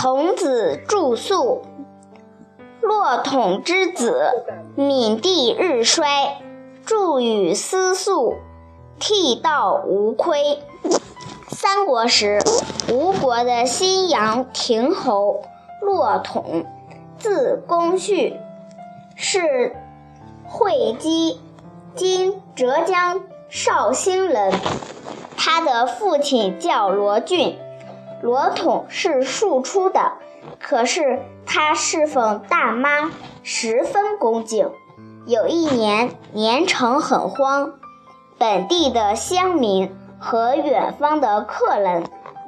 童子住宿。骆统之子，闵帝日衰，著与思宿，替道无亏。三国时，吴国的新阳亭侯骆统，字公绪，是会稽（今浙江绍兴）人。他的父亲叫罗俊，罗统是庶出的，可是他侍奉大妈，十分恭敬。有一年，年城很荒，本地的乡民。和远方的客人，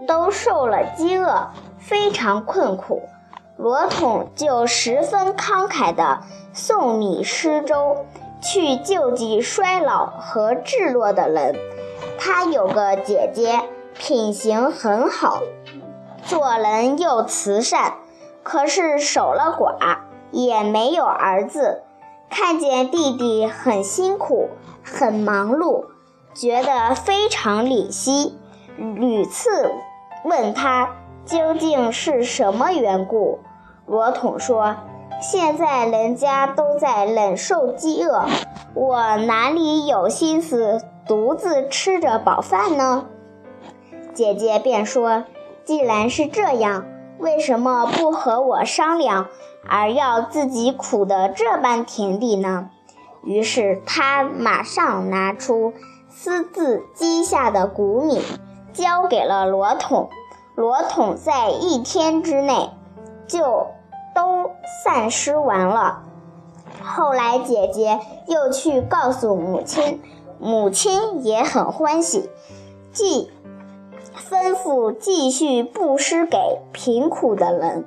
都受了饥饿，非常困苦。罗统就十分慷慨地送米施粥，去救济衰老和智弱的人。他有个姐姐，品行很好，做人又慈善，可是守了寡，也没有儿子。看见弟弟很辛苦，很忙碌。觉得非常怜惜，屡次问他究竟是什么缘故。罗统说：“现在人家都在忍受饥饿，我哪里有心思独自吃着饱饭呢？”姐姐便说：“既然是这样，为什么不和我商量，而要自己苦得这般田地呢？”于是他马上拿出。私自积下的谷米交给了罗统，罗统在一天之内就都散失完了。后来姐姐又去告诉母亲，母亲也很欢喜，即吩咐继续布施给贫苦的人。